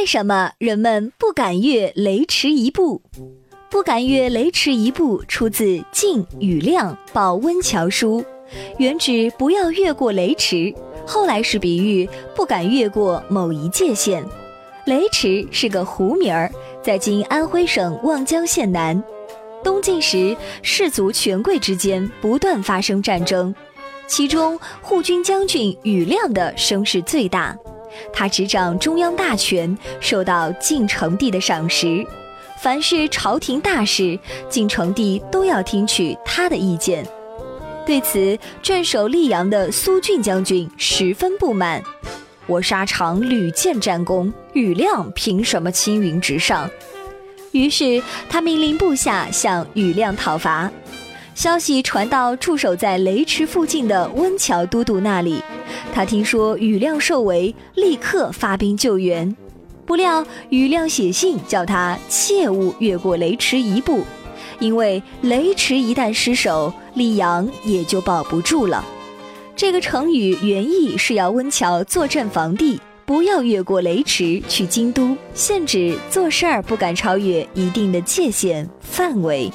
为什么人们不敢越雷池一步？不敢越雷池一步，出自《晋语亮保温桥书》，原指不要越过雷池，后来是比喻不敢越过某一界限。雷池是个湖名儿，在今安徽省望江县南。东晋时，士族权贵之间不断发生战争，其中护军将军宇亮的声势最大，他执掌中央大权，受到晋成帝的赏识。凡是朝廷大事，晋成帝都要听取他的意见。对此，镇守溧阳的苏峻将军十分不满。我沙场屡建战功，宇亮凭什么青云直上？于是他命令部下向宇亮讨伐。消息传到驻守在雷池附近的温峤都督那里，他听说雨亮受围，立刻发兵救援。不料雨亮写信叫他切勿越过雷池一步，因为雷池一旦失守，溧阳也就保不住了。这个成语原意是要温峤坐镇防地，不要越过雷池去京都，现指做事儿不敢超越一定的界限范围。